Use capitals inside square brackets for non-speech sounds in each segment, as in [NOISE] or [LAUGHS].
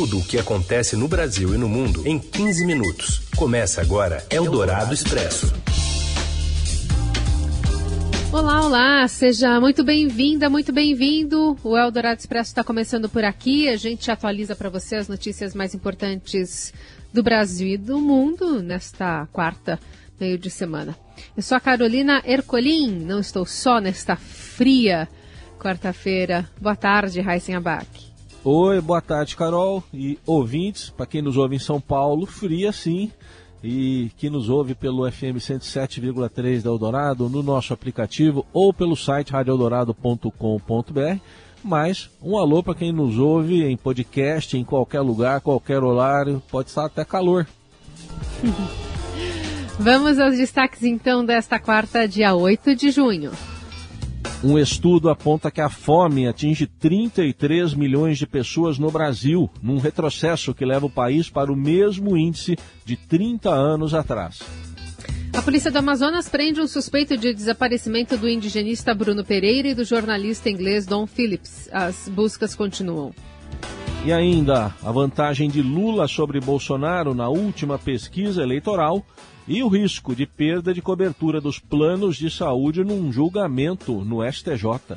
Tudo o que acontece no Brasil e no mundo em 15 minutos. Começa agora Eldorado Expresso. Olá, olá, seja muito bem-vinda, muito bem-vindo. O Eldorado Expresso está começando por aqui. A gente atualiza para você as notícias mais importantes do Brasil e do mundo nesta quarta, meio de semana. Eu sou a Carolina Ercolim, não estou só nesta fria quarta-feira. Boa tarde, Raíssen Abac. Oi, boa tarde, Carol e ouvintes. Para quem nos ouve em São Paulo, fria sim. E que nos ouve pelo FM 107,3 da Eldorado, no nosso aplicativo ou pelo site radioeldorado.com.br. Mas um alô para quem nos ouve em podcast, em qualquer lugar, qualquer horário, pode estar até calor. [LAUGHS] Vamos aos destaques então desta quarta, dia 8 de junho. Um estudo aponta que a fome atinge 33 milhões de pessoas no Brasil, num retrocesso que leva o país para o mesmo índice de 30 anos atrás. A polícia do Amazonas prende um suspeito de desaparecimento do indigenista Bruno Pereira e do jornalista inglês Don Phillips. As buscas continuam. E ainda a vantagem de Lula sobre Bolsonaro na última pesquisa eleitoral e o risco de perda de cobertura dos planos de saúde num julgamento no STJ.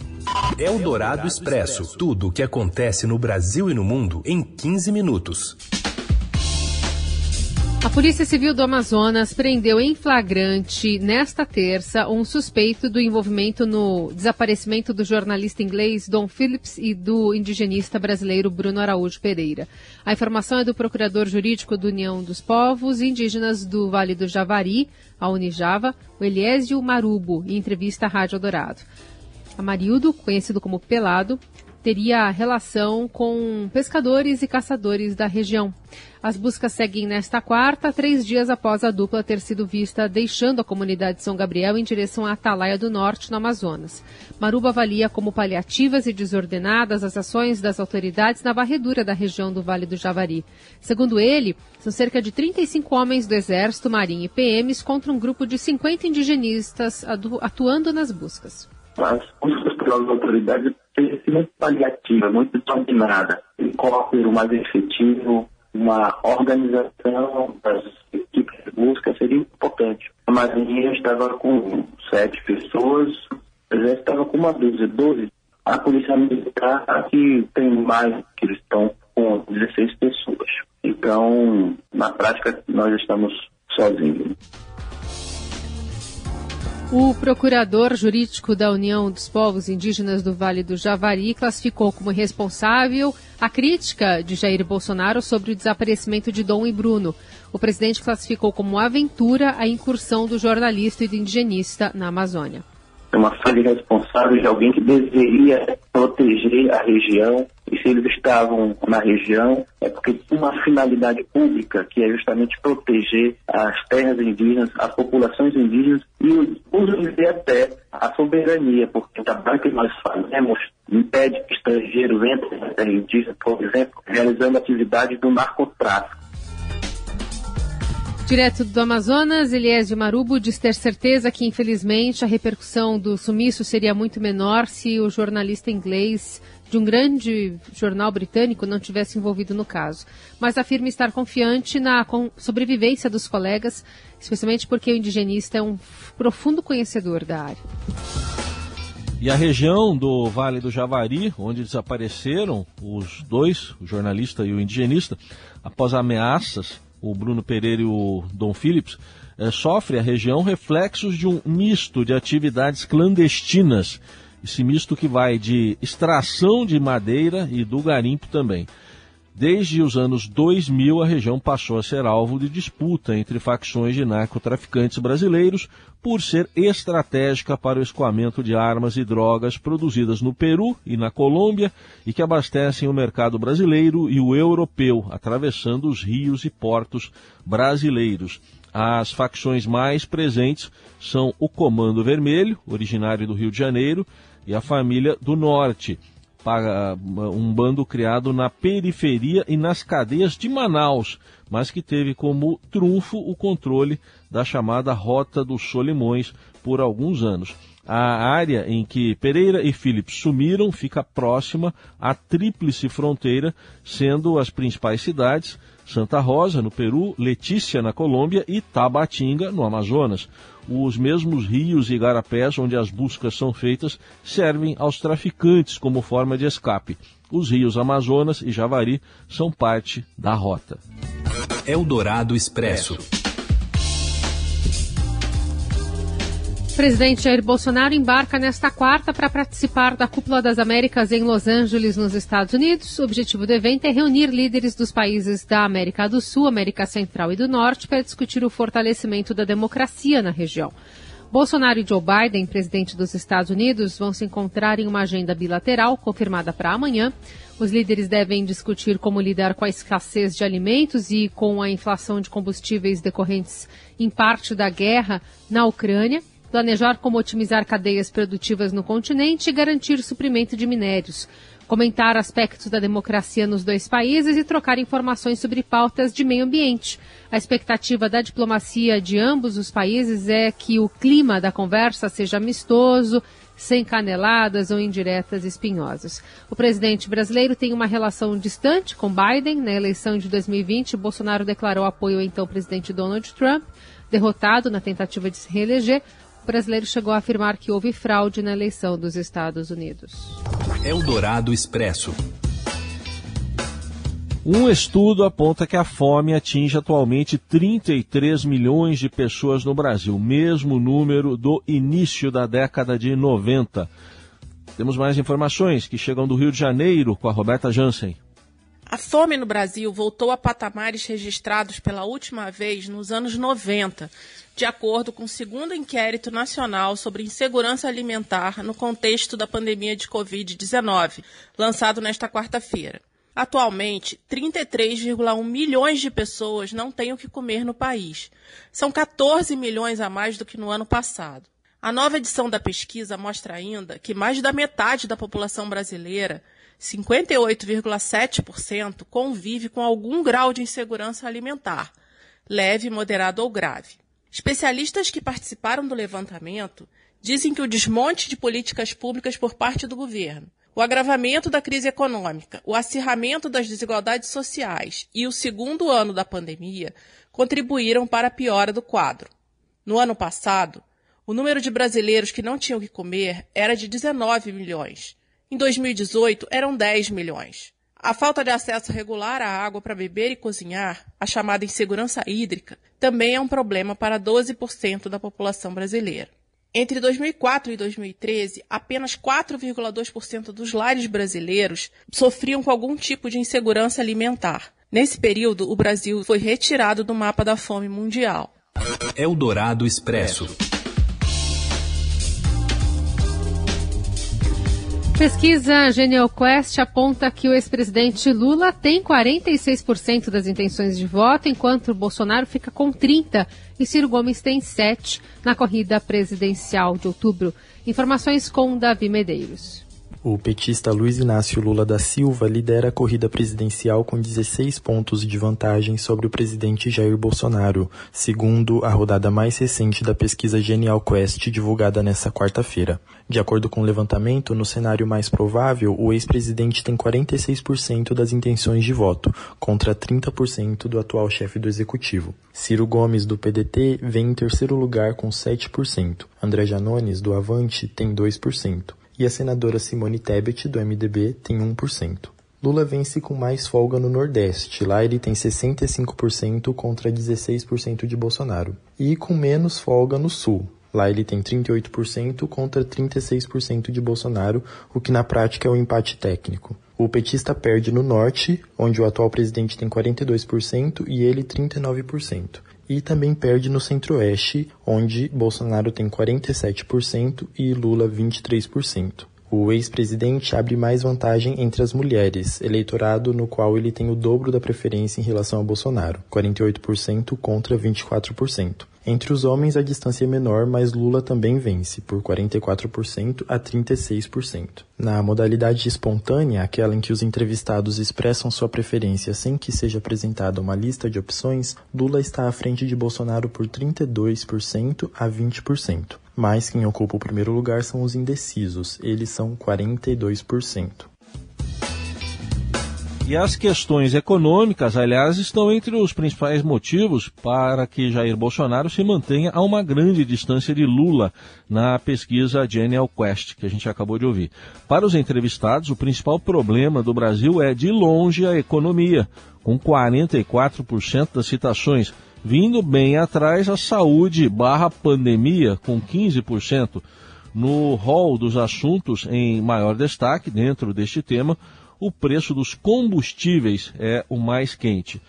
É o Dourado Expresso. Tudo o que acontece no Brasil e no mundo em 15 minutos. A Polícia Civil do Amazonas prendeu em flagrante, nesta terça, um suspeito do envolvimento no desaparecimento do jornalista inglês Don Phillips e do indigenista brasileiro Bruno Araújo Pereira. A informação é do procurador jurídico da União dos Povos Indígenas do Vale do Javari, a Unijava, o Eliésio Marubo, em entrevista à Rádio Dourado. Amarildo, conhecido como Pelado, teria relação com pescadores e caçadores da região. As buscas seguem nesta quarta, três dias após a dupla ter sido vista deixando a comunidade de São Gabriel em direção à Atalaia do Norte, no Amazonas. Maruba avalia como paliativas e desordenadas as ações das autoridades na varredura da região do Vale do Javari. Segundo ele, são cerca de 35 homens do Exército, Marinha e PMs contra um grupo de 50 indigenistas atuando nas buscas. As buscas pelas autoridades têm sido muito paliativa, muito desordenada. Um cópero mais efetivo, uma organização das equipes de busca seria importante. A Marinha estava com sete pessoas, o Exército estava com uma dúzia, doze. A Polícia Militar que tem mais, que eles estão com 16 pessoas. Então, na prática, nós estamos sozinhos. O procurador jurídico da União dos Povos Indígenas do Vale do Javari classificou como responsável a crítica de Jair Bolsonaro sobre o desaparecimento de Dom e Bruno. O presidente classificou como aventura a incursão do jornalista e do indigenista na Amazônia é uma falha responsável de alguém que deveria proteger a região. E se eles estavam na região, é porque uma finalidade pública, que é justamente proteger as terras indígenas, as populações indígenas e inclusive até a soberania, porque o trabalho que nós fazemos impede que estrangeiros entrem na terra indígena, por exemplo, realizando atividades do narcotráfico. Direto do Amazonas, Eliésio Marubo diz ter certeza que, infelizmente, a repercussão do sumiço seria muito menor se o jornalista inglês de um grande jornal britânico não tivesse envolvido no caso. Mas afirma estar confiante na sobrevivência dos colegas, especialmente porque o indigenista é um profundo conhecedor da área. E a região do Vale do Javari, onde desapareceram os dois, o jornalista e o indigenista, após ameaças o Bruno Pereira e o Dom Phillips, é, sofre a região reflexos de um misto de atividades clandestinas. Esse misto que vai de extração de madeira e do garimpo também. Desde os anos 2000, a região passou a ser alvo de disputa entre facções de narcotraficantes brasileiros por ser estratégica para o escoamento de armas e drogas produzidas no Peru e na Colômbia e que abastecem o mercado brasileiro e o europeu, atravessando os rios e portos brasileiros. As facções mais presentes são o Comando Vermelho, originário do Rio de Janeiro, e a Família do Norte um bando criado na periferia e nas cadeias de Manaus, mas que teve como trunfo o controle da chamada Rota dos Solimões por alguns anos. A área em que Pereira e Phillips sumiram fica próxima à tríplice fronteira, sendo as principais cidades Santa Rosa, no Peru, Letícia, na Colômbia e Tabatinga, no Amazonas. Os mesmos rios e igarapés onde as buscas são feitas servem aos traficantes como forma de escape. Os rios Amazonas e Javari são parte da rota. Eldorado Expresso. Presidente Jair Bolsonaro embarca nesta quarta para participar da Cúpula das Américas em Los Angeles, nos Estados Unidos. O objetivo do evento é reunir líderes dos países da América do Sul, América Central e do Norte para discutir o fortalecimento da democracia na região. Bolsonaro e Joe Biden, presidente dos Estados Unidos, vão se encontrar em uma agenda bilateral confirmada para amanhã. Os líderes devem discutir como lidar com a escassez de alimentos e com a inflação de combustíveis decorrentes em parte da guerra na Ucrânia planejar como otimizar cadeias produtivas no continente e garantir suprimento de minérios, comentar aspectos da democracia nos dois países e trocar informações sobre pautas de meio ambiente. A expectativa da diplomacia de ambos os países é que o clima da conversa seja amistoso, sem caneladas ou indiretas espinhosas. O presidente brasileiro tem uma relação distante com Biden. Na eleição de 2020, Bolsonaro declarou apoio ao então presidente Donald Trump, derrotado na tentativa de se reeleger o brasileiro chegou a afirmar que houve fraude na eleição dos Estados Unidos. Eldorado Expresso. Um estudo aponta que a fome atinge atualmente 33 milhões de pessoas no Brasil, mesmo número do início da década de 90. Temos mais informações que chegam do Rio de Janeiro com a Roberta Jansen. A fome no Brasil voltou a patamares registrados pela última vez nos anos 90, de acordo com o segundo inquérito nacional sobre insegurança alimentar no contexto da pandemia de Covid-19, lançado nesta quarta-feira. Atualmente, 33,1 milhões de pessoas não têm o que comer no país. São 14 milhões a mais do que no ano passado. A nova edição da pesquisa mostra ainda que mais da metade da população brasileira 58,7% convive com algum grau de insegurança alimentar, leve, moderado ou grave. Especialistas que participaram do levantamento dizem que o desmonte de políticas públicas por parte do governo, o agravamento da crise econômica, o acirramento das desigualdades sociais e o segundo ano da pandemia contribuíram para a piora do quadro. No ano passado, o número de brasileiros que não tinham o que comer era de 19 milhões em 2018, eram 10 milhões. A falta de acesso regular à água para beber e cozinhar, a chamada insegurança hídrica, também é um problema para 12% da população brasileira. Entre 2004 e 2013, apenas 4,2% dos lares brasileiros sofriam com algum tipo de insegurança alimentar. Nesse período, o Brasil foi retirado do mapa da fome mundial. Eldorado Expresso. Pesquisa Genial Quest aponta que o ex-presidente Lula tem 46% das intenções de voto, enquanto Bolsonaro fica com 30% e Ciro Gomes tem 7% na corrida presidencial de outubro. Informações com Davi Medeiros. O petista Luiz Inácio Lula da Silva lidera a corrida presidencial com 16 pontos de vantagem sobre o presidente Jair Bolsonaro, segundo a rodada mais recente da pesquisa Genial Quest divulgada nesta quarta-feira. De acordo com o levantamento, no cenário mais provável, o ex-presidente tem 46% das intenções de voto, contra 30% do atual chefe do executivo. Ciro Gomes, do PDT, vem em terceiro lugar com 7%. André Janones, do Avante, tem 2% e a senadora Simone Tebet, do MDB, tem 1%. Lula vence com mais folga no Nordeste, lá ele tem 65% contra 16% de Bolsonaro, e com menos folga no Sul, Lá ele tem 38% contra 36% de Bolsonaro, o que na prática é um empate técnico. O petista perde no norte, onde o atual presidente tem 42% e ele 39%. E também perde no centro-oeste, onde Bolsonaro tem 47% e Lula 23%. O ex-presidente abre mais vantagem entre as mulheres, eleitorado no qual ele tem o dobro da preferência em relação a Bolsonaro, 48% contra 24%. Entre os homens, a distância é menor, mas Lula também vence, por 44% a 36%. Na modalidade espontânea, aquela em que os entrevistados expressam sua preferência sem que seja apresentada uma lista de opções, Lula está à frente de Bolsonaro por 32% a 20%. mas quem ocupa o primeiro lugar são os indecisos, eles são 42%. E as questões econômicas, aliás, estão entre os principais motivos para que Jair Bolsonaro se mantenha a uma grande distância de Lula na pesquisa Genial Quest, que a gente acabou de ouvir. Para os entrevistados, o principal problema do Brasil é, de longe, a economia, com 44% das citações, vindo bem atrás a saúde barra pandemia, com 15%. No rol dos assuntos em maior destaque dentro deste tema, o preço dos combustíveis é o mais quente.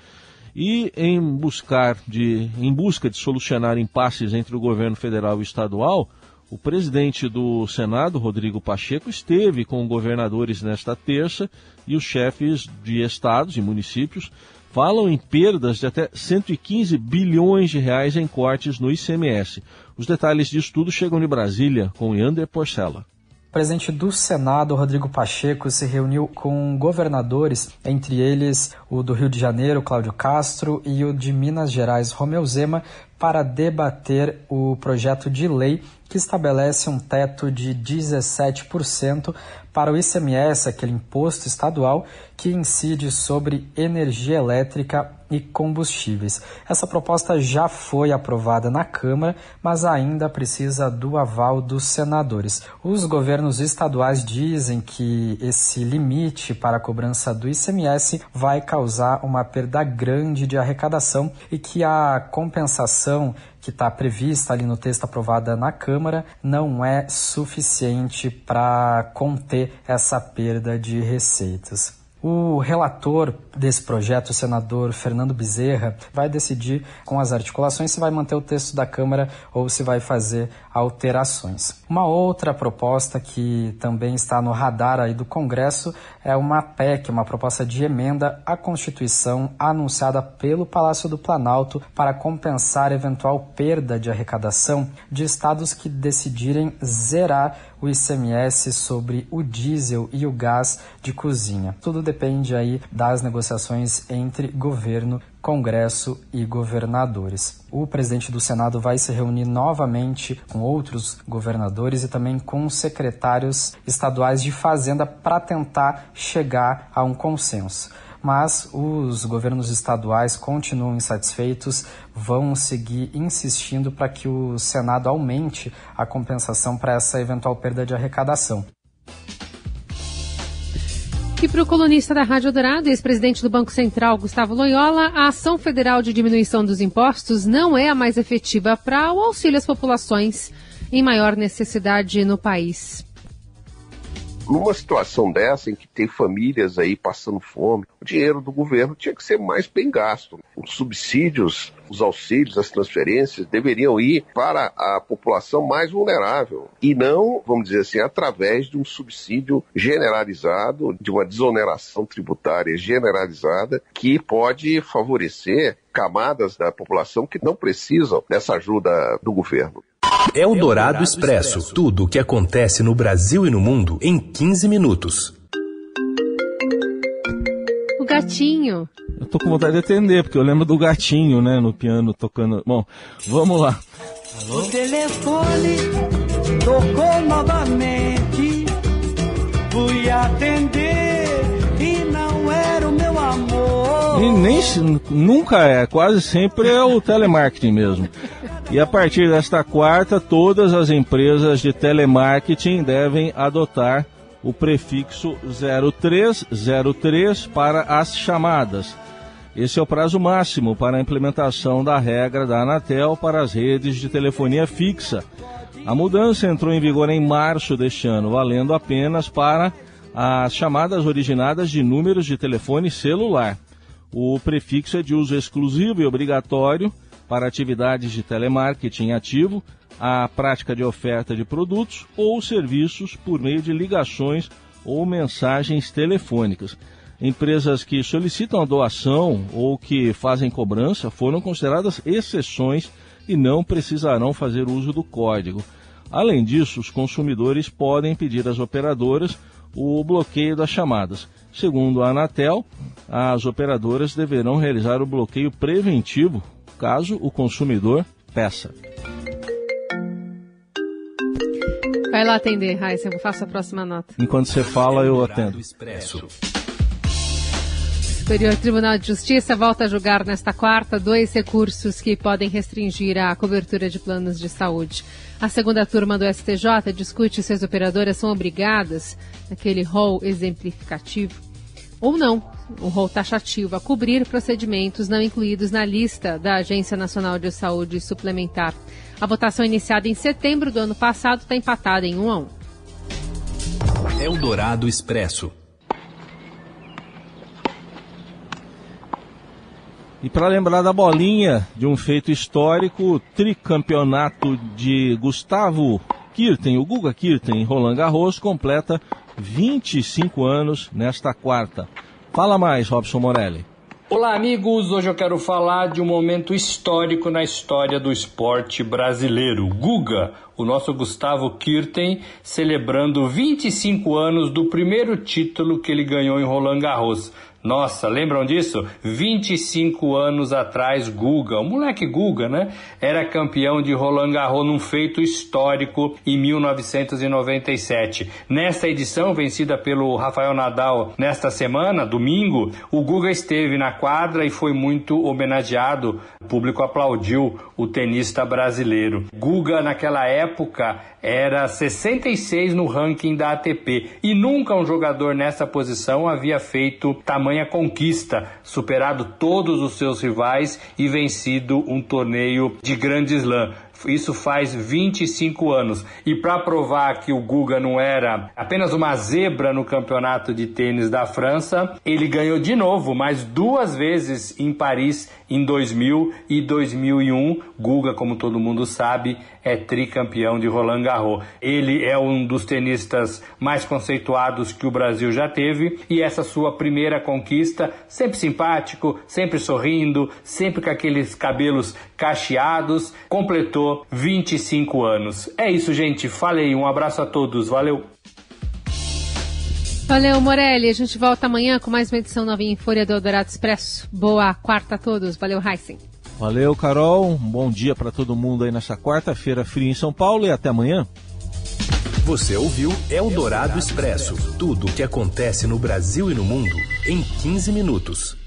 E em, buscar de, em busca de solucionar impasses entre o governo federal e estadual, o presidente do Senado, Rodrigo Pacheco, esteve com governadores nesta terça e os chefes de estados e municípios falam em perdas de até 115 bilhões de reais em cortes no ICMS. Os detalhes disso tudo chegam de Brasília com Yander Porcela presidente do Senado, Rodrigo Pacheco, se reuniu com governadores, entre eles o do Rio de Janeiro, Cláudio Castro, e o de Minas Gerais, Romeu Zema, para debater o projeto de lei que estabelece um teto de 17% para o ICMS, aquele imposto estadual que incide sobre energia elétrica e combustíveis. Essa proposta já foi aprovada na Câmara, mas ainda precisa do aval dos senadores. Os governos estaduais dizem que esse limite para a cobrança do ICMS vai causar uma perda grande de arrecadação e que a compensação que está prevista ali no texto aprovado na Câmara não é suficiente para conter essa perda de receitas. O relator desse projeto, o senador Fernando Bezerra, vai decidir com as articulações se vai manter o texto da Câmara ou se vai fazer alterações. Uma outra proposta que também está no radar aí do Congresso é uma PEC, uma proposta de emenda à Constituição anunciada pelo Palácio do Planalto para compensar eventual perda de arrecadação de estados que decidirem zerar o ICMS sobre o diesel e o gás de cozinha. Tudo depende aí das negociações entre governo, Congresso e governadores. O presidente do Senado vai se reunir novamente com outros governadores e também com secretários estaduais de Fazenda para tentar chegar a um consenso mas os governos estaduais continuam insatisfeitos, vão seguir insistindo para que o Senado aumente a compensação para essa eventual perda de arrecadação. Para o colunista da Rádio Dourado, ex-presidente do Banco Central, Gustavo Loyola, a ação federal de diminuição dos impostos não é a mais efetiva para o auxílio às populações em maior necessidade no país numa situação dessa em que tem famílias aí passando fome, o dinheiro do governo tinha que ser mais bem gasto. Os subsídios, os auxílios, as transferências deveriam ir para a população mais vulnerável e não, vamos dizer assim, através de um subsídio generalizado, de uma desoneração tributária generalizada que pode favorecer camadas da população que não precisam dessa ajuda do governo. É o Dourado Expresso. Tudo o que acontece no Brasil e no mundo em 15 minutos. O gatinho. Eu tô com vontade de atender, porque eu lembro do gatinho, né, no piano tocando. Bom, vamos lá. Alô? O telefone tocou novamente. Fui atender e não era o meu amor. E nem nunca é, quase sempre é o telemarketing mesmo. E a partir desta quarta, todas as empresas de telemarketing devem adotar o prefixo 0303 para as chamadas. Esse é o prazo máximo para a implementação da regra da Anatel para as redes de telefonia fixa. A mudança entrou em vigor em março deste ano, valendo apenas para as chamadas originadas de números de telefone celular. O prefixo é de uso exclusivo e obrigatório para atividades de telemarketing ativo, a prática de oferta de produtos ou serviços por meio de ligações ou mensagens telefônicas. Empresas que solicitam a doação ou que fazem cobrança foram consideradas exceções e não precisarão fazer uso do código. Além disso, os consumidores podem pedir às operadoras o bloqueio das chamadas. Segundo a Anatel, as operadoras deverão realizar o bloqueio preventivo caso o consumidor peça. Vai lá atender, Raíssa, eu faço a próxima nota. Enquanto você fala, eu atendo. Expresso. Superior Tribunal de Justiça volta a julgar nesta quarta dois recursos que podem restringir a cobertura de planos de saúde. A segunda turma do STJ discute se as operadoras são obrigadas, naquele rol exemplificativo, ou não, um rol taxativo, a cobrir procedimentos não incluídos na lista da Agência Nacional de Saúde Suplementar. A votação iniciada em setembro do ano passado está empatada em 1 a 1. Eldorado Expresso. E para lembrar da bolinha de um feito histórico, o tricampeonato de Gustavo Kirten, o Guga Kirten, em Roland Garros, completa 25 anos nesta quarta. Fala mais, Robson Morelli. Olá, amigos. Hoje eu quero falar de um momento histórico na história do esporte brasileiro. Guga, o nosso Gustavo Kirten, celebrando 25 anos do primeiro título que ele ganhou em Roland Garros. Nossa, lembram disso? 25 anos atrás, Guga, o moleque Guga, né? Era campeão de Roland Garros num feito histórico em 1997. Nesta edição, vencida pelo Rafael Nadal nesta semana, domingo, o Guga esteve na quadra e foi muito homenageado. O público aplaudiu o tenista brasileiro. Guga, naquela época, era 66 no ranking da ATP e nunca um jogador nessa posição havia feito tamanha conquista, superado todos os seus rivais e vencido um torneio de grande slam. Isso faz 25 anos. E para provar que o Guga não era apenas uma zebra no campeonato de tênis da França, ele ganhou de novo, mais duas vezes em Paris em 2000 e 2001. Guga, como todo mundo sabe, é tricampeão de Roland Garros. Ele é um dos tenistas mais conceituados que o Brasil já teve e essa sua primeira conquista, sempre simpático, sempre sorrindo, sempre com aqueles cabelos cacheados, completou 25 anos. É isso, gente. Falei. Um abraço a todos. Valeu. Valeu, Morelli. A gente volta amanhã com mais uma edição novinha em Folha do Eldorado Expresso. Boa quarta a todos. Valeu, Heisen. Valeu, Carol. Um bom dia para todo mundo aí nessa quarta-feira fria em São Paulo e até amanhã. Você ouviu Eldorado Expresso tudo o que acontece no Brasil e no mundo em 15 minutos.